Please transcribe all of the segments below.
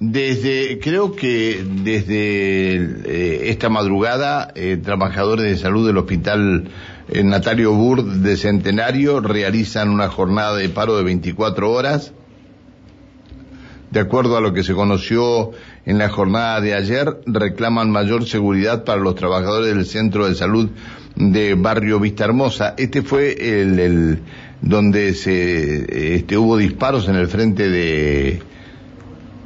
Desde, creo que desde eh, esta madrugada, eh, trabajadores de salud del Hospital eh, Natalio Burd de Centenario realizan una jornada de paro de 24 horas. De acuerdo a lo que se conoció en la jornada de ayer, reclaman mayor seguridad para los trabajadores del Centro de Salud de Barrio Vista Hermosa. Este fue el, el donde se este, hubo disparos en el frente de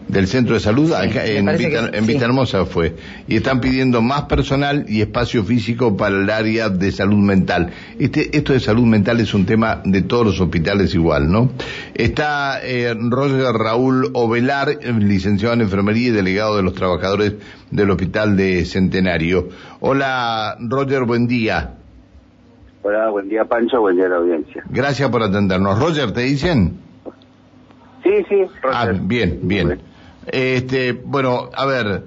del centro de salud acá en, Vista, en Vista Hermosa fue. Y están pidiendo más personal y espacio físico para el área de salud mental. Este esto de salud mental es un tema de todos los hospitales igual no está eh, Roger Raúl Ovelar licenciado en enfermería y delegado de los trabajadores del hospital de Centenario. Hola Roger buen día. Hola buen día Pancho buen día a la audiencia. Gracias por atendernos. Roger te dicen Sí, sí, Roger. Ah, bien, bien. Este, bueno, a ver,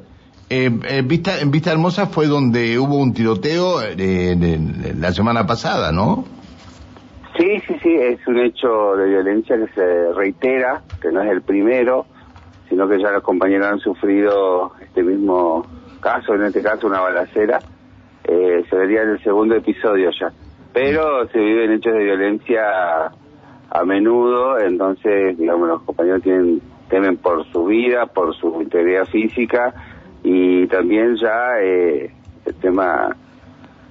eh, en, Vista, en Vista Hermosa fue donde hubo un tiroteo eh, la semana pasada, ¿no? Sí, sí, sí, es un hecho de violencia que se reitera, que no es el primero, sino que ya los compañeros han sufrido este mismo caso, en este caso una balacera, eh, se vería en el segundo episodio ya. Pero se viven hechos de violencia a menudo, entonces, digamos, los compañeros tienen temen por su vida, por su integridad física y también ya eh, el tema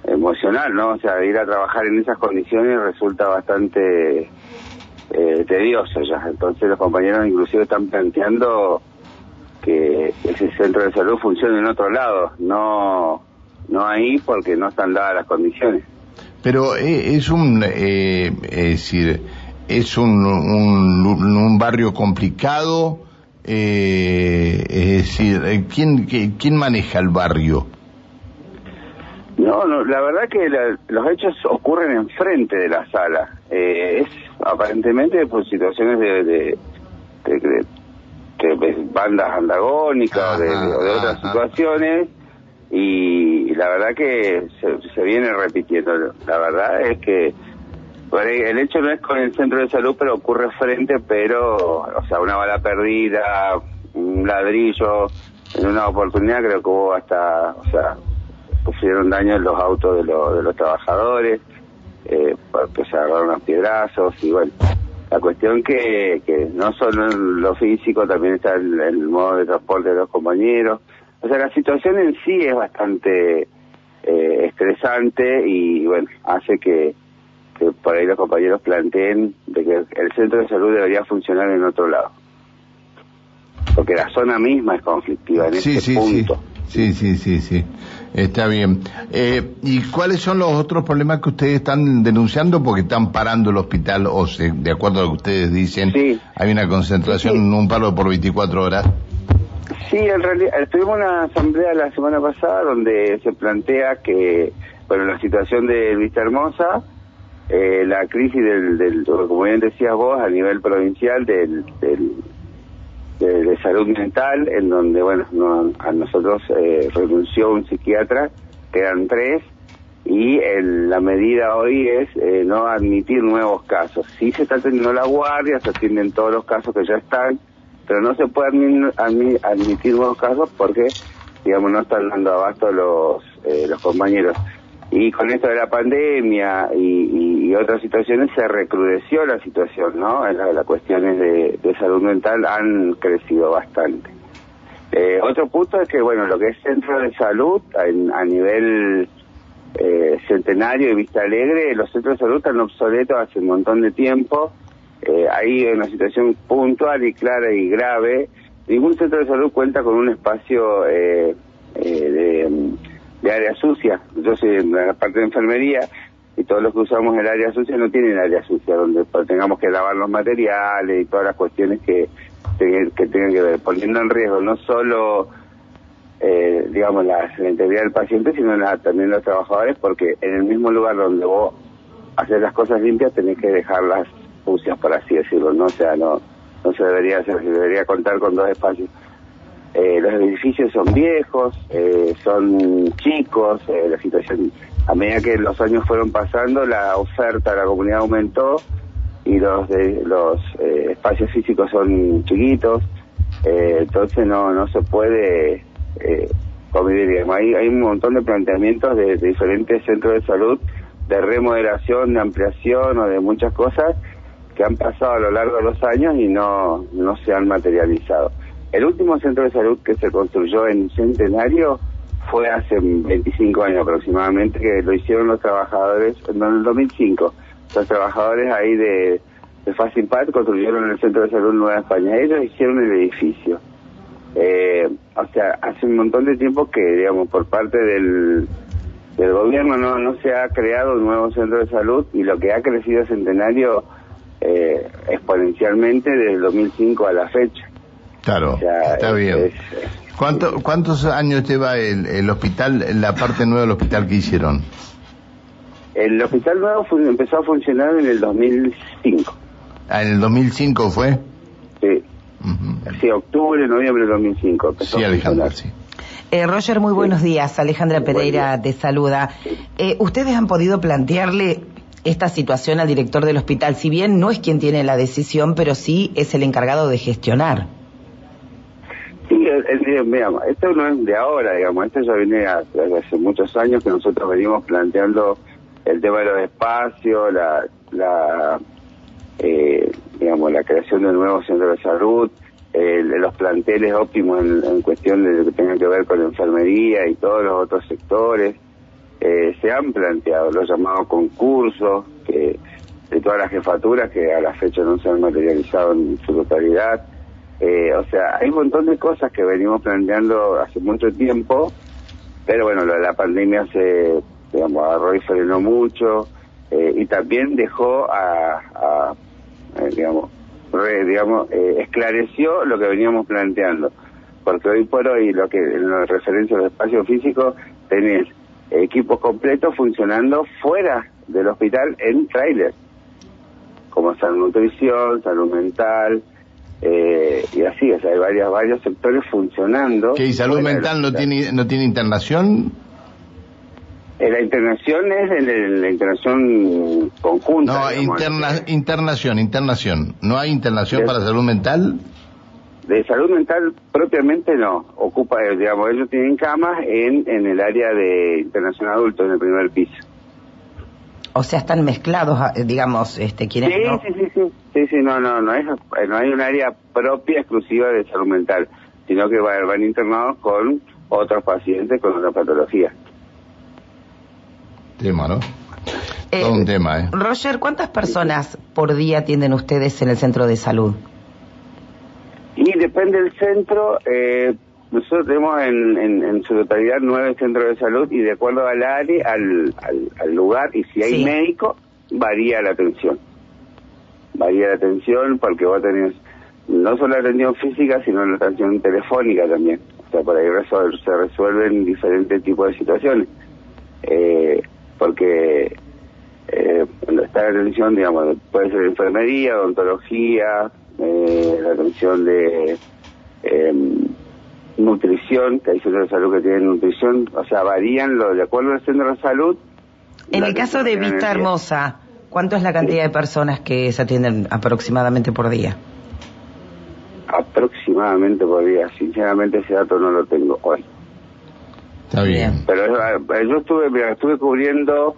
emocional, ¿no? O sea, ir a trabajar en esas condiciones resulta bastante eh, tedioso ya. Entonces los compañeros inclusive están planteando que ese centro de salud funcione en otro lado, no no ahí porque no están dadas las condiciones. Pero eh, es un, eh, es decir, es un, un, un barrio complicado, eh, es decir, eh, ¿quién, ¿quién maneja el barrio? No, no la verdad que los hechos ocurren enfrente de la sala. Eh, es aparentemente por situaciones de, de, de, bandas andagónicas o de, otras situaciones y, la verdad que se, se viene repitiendo. La verdad es que el hecho no es con el centro de salud, pero ocurre frente, pero, o sea, una bala perdida, un ladrillo, en una oportunidad creo que hubo hasta, o sea, pusieron daño en los autos de, de los trabajadores, eh, porque se agarraron a piedrazos y bueno, la cuestión que, que no solo en lo físico, también está el, el modo de transporte de los compañeros, o sea, la situación en sí es bastante eh, estresante y bueno, hace que que por ahí los compañeros planteen de que el centro de salud debería funcionar en otro lado. Porque la zona misma es conflictiva en este punto. Sí. sí, sí, sí, Está bien. Eh, ¿Y cuáles son los otros problemas que ustedes están denunciando? Porque están parando el hospital, o se, de acuerdo a lo que ustedes dicen, hay una concentración, en un paro por 24 horas. Sí, en realidad, tuvimos una asamblea la semana pasada donde se plantea que, bueno, la situación de Vista Hermosa, eh, la crisis del, del, como bien decías vos, a nivel provincial del, del de, salud mental, en donde, bueno, a nosotros eh, renunció un psiquiatra, quedan tres, y la medida hoy es eh, no admitir nuevos casos. Sí se está teniendo la guardia, se atienden todos los casos que ya están, pero no se puede admitir nuevos casos porque, digamos, no están dando abasto los, eh, los compañeros. Y con esto de la pandemia y, otras situaciones se recrudeció la situación, ¿no? Las, cuestiones de, salud mental han crecido bastante. Eh, otro punto es que, bueno, lo que es centro de salud a nivel eh, centenario y Vista Alegre, los centros de salud están obsoletos hace un montón de tiempo. Eh, hay una situación puntual y clara y grave. Ningún centro de salud cuenta con un espacio eh, de de área sucia. Yo soy en la parte de enfermería y todos los que usamos el área sucia no tienen área sucia donde tengamos que lavar los materiales y todas las cuestiones que, que tengan que ver, poniendo en riesgo no solo, eh, digamos, la, integridad del paciente, sino también los trabajadores, porque en el mismo lugar donde vos haces las cosas limpias tenés que dejarlas sucias, por así decirlo, ¿no? O sea, no, no se debería hacer, se debería contar con dos espacios. Eh, los edificios son viejos, eh, son chicos, eh, la situación, a medida que los años fueron pasando, la oferta de la comunidad aumentó y los, de, los espacios físicos son chiquitos, Eh, entonces no no se puede eh, convivir. Hay, hay un montón de planteamientos de, de diferentes centros de salud, de remodelación, de ampliación o de muchas cosas que han pasado a lo largo de los años y no, no se han materializado. El último centro de salud que se construyó en Centenario fue hace 25 años aproximadamente, que lo hicieron los trabajadores, en el 2005, los trabajadores ahí de, de Facimpat construyeron el centro de salud Nueva España. Ellos hicieron el edificio. Eh, o sea, hace un montón de tiempo que, digamos, por parte del, del gobierno no, no se ha creado un nuevo centro de salud y lo que ha crecido Centenario eh, exponencialmente desde el 2005 a la fecha. Claro, está bien. ¿Cuánto, ¿Cuántos años lleva el, el hospital, la parte nueva del hospital que hicieron? El hospital nuevo empezó a funcionar en el 2005. Ah, ¿en el 2005 fue? Sí. Sí, octubre, noviembre del 2005. Sí, Alejandra, sí. Eh, Roger, muy buenos días. Alejandra Pereira te saluda. Eh, ¿Ustedes han podido plantearle esta situación al director del hospital? Si bien no es quien tiene la decisión, pero sí es el encargado de gestionar. Sí, esto no es de ahora, digamos, esto ya viene desde hace muchos años que nosotros venimos planteando el tema de los espacios, la, la eh, digamos, la creación de nuevos centros de salud, los planteles óptimos en, cuestión de lo que tenga que ver con la enfermería y todos los otros sectores. Eh, se han planteado los llamados concursos que de todas las jefaturas que a la fecha no se han materializado en su totalidad. Eh, o sea, hay un montón de cosas que venimos planteando hace mucho tiempo, pero bueno, la, pandemia se, digamos, agarró y frenó mucho eh, y también dejó a, digamos, digamos, esclareció lo que veníamos planteando. Porque hoy por hoy, lo que en la referencia al espacio físico, tenés equipos completos funcionando fuera del hospital en trailer, como salud nutrición, salud mental, eh, y así, o sea, hay varias, varios sectores funcionando. ¿Que y salud mental no tiene, no tiene internación? Eh, la internación es en, la internación conjunta. No, interna, internación, internación. ¿No hay internación para salud mental? De salud mental propiamente no. Ocupa, eh, digamos, ellos tienen camas en, en el área de internación adulto, en el primer piso. O sea, están mezclados, ah, digamos, este, quienes sí, sí, sí, sí, sí, sí, no, no, no, es, no hay un área propia exclusiva de salud mental, sino que van internados con otros pacientes con otra patología. Tema, ¿no? Eh, Todo un tema, ¿eh? Roger, ¿cuántas personas por día atienden ustedes en el centro de salud? Y depende del centro, eh, nosotros tenemos en, en, su totalidad nueve centros de salud y de acuerdo al área, al, al, lugar y si hay médico, varía la atención. Varía la atención porque vos tenés no solo la atención física, sino la atención telefónica también. O sea, por ahí se resuelven diferentes tipos de situaciones. Eh, porque eh, está la atención, digamos, puede ser enfermería, odontología, eh, la atención de em, nutrición, que hay centros de salud que tienen nutrición, o sea, varían lo, de acuerdo al centro de salud. En el caso de Vista Hermosa, ¿cuánto es la cantidad de personas que se atienden aproximadamente por día? Aproximadamente por día, sinceramente ese dato no lo tengo hoy. Está bien. Pero eh, yo estuve, mira, estuve cubriendo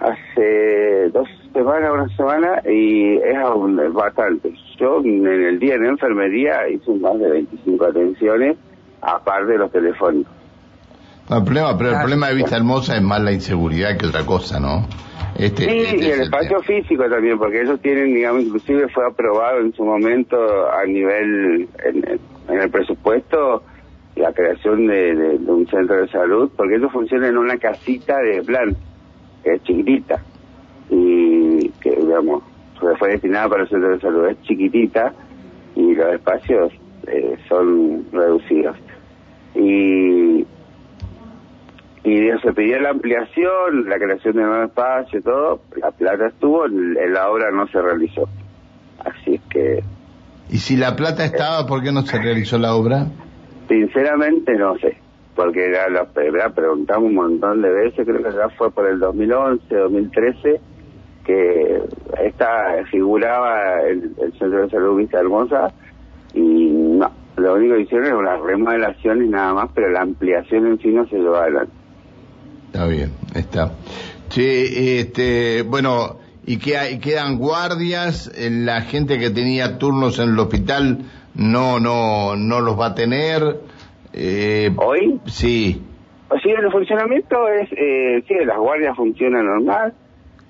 hace dos semanas, una semana, y es bastante. Yo en el día en enfermería hice más de 25 atenciones, aparte de los telefónicos. el problema, pero el problema de Vista Hermosa es más la inseguridad que otra cosa, ¿no? Este, sí, este y el espacio físico también, porque ellos tienen, digamos, inclusive fue aprobado en su momento a nivel, en, el presupuesto, la creación de, de, un centro de salud, porque ellos funcionan en una casita de plan que es chiquitita y que, digamos, fue destinada para el centro de salud, es chiquitita y los espacios eh, son reducidos. Y, y se pidió la ampliación, la creación de nuevos espacios, todo, la plata estuvo, la obra no se realizó. Así es que... ¿Y si la plata estaba, por qué no se realizó la obra? Sinceramente no sé porque ya lo preguntamos un montón de veces, creo que ya fue por el 2011, 2013, que esta figuraba el, Centro de Salud Vista Hermosa y no, lo único que hicieron es unas remodelaciones nada más, pero la ampliación en sí no se llevó adelante. Está bien, está. Sí, este, bueno, y que hay, quedan guardias, eh, la gente que tenía turnos en el hospital no, no, no los va a tener. Eh, ¿Hoy? Sí. Sí, el funcionamiento es, eh, sí, las guardias funcionan normal,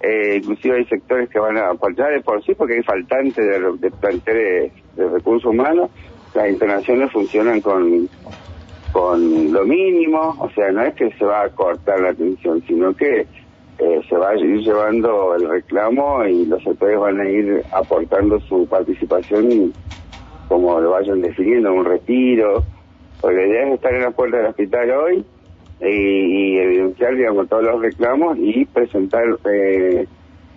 eh, inclusive hay sectores que van a aportar de por sí porque hay faltantes de, de planteles de recursos humanos, las internaciones funcionan con, con lo mínimo, o sea, no es que se va a cortar la atención, sino que eh, se va a ir llevando el reclamo y los sectores van a ir aportando su participación como lo vayan definiendo, un retiro, porque la idea es estar en la puerta del hospital hoy y, evidenciar, digamos, todos los reclamos y presentar eh,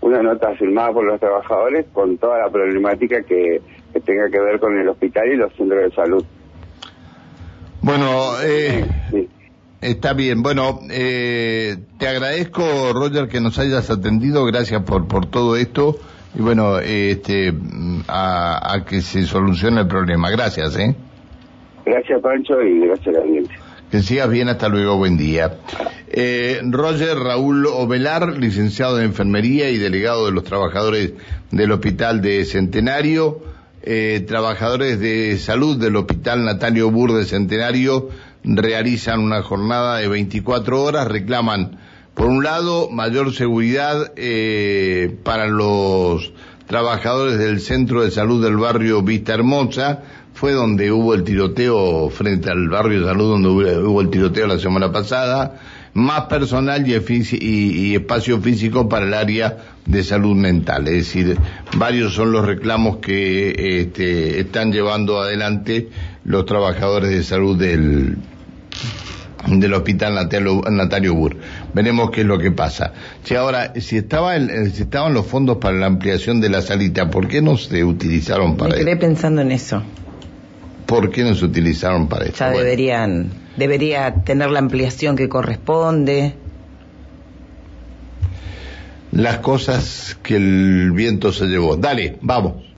una nota firmada por los trabajadores con toda la problemática que, tenga que ver con el hospital y los centros de salud. Bueno, eh, está bien. Bueno, eh, te agradezco, Roger, que nos hayas atendido. Gracias por, por todo esto. Y bueno, este, a, a que se solucione el problema. Gracias, ¿eh? Gracias, Pancho, y gracias a la gente. Que sigas bien, hasta luego, buen día. Eh, Roger Raúl Ovelar, licenciado en enfermería y delegado de los trabajadores del Hospital de Centenario, eh, trabajadores de salud del Hospital Natalio Bur de Centenario realizan una jornada de 24 horas, reclaman, por un lado, mayor seguridad eh, para los trabajadores del Centro de Salud del barrio Vista Hermosa, fue donde hubo el tiroteo frente al barrio de salud donde hubo el tiroteo la semana pasada, más personal y, espacio físico para el área de salud mental. Es decir, varios son los reclamos que este, están llevando adelante los trabajadores de salud del, del hospital Natalio, Bur. Veremos qué es lo que pasa. Si ahora, si, estaba si estaban los fondos para la ampliación de la salita, ¿por qué no se utilizaron para Me quedé pensando en eso. ¿Por qué no se utilizaron para eso? Ya deberían, debería tener la ampliación que corresponde. Las cosas que el viento se llevó. Dale, vamos.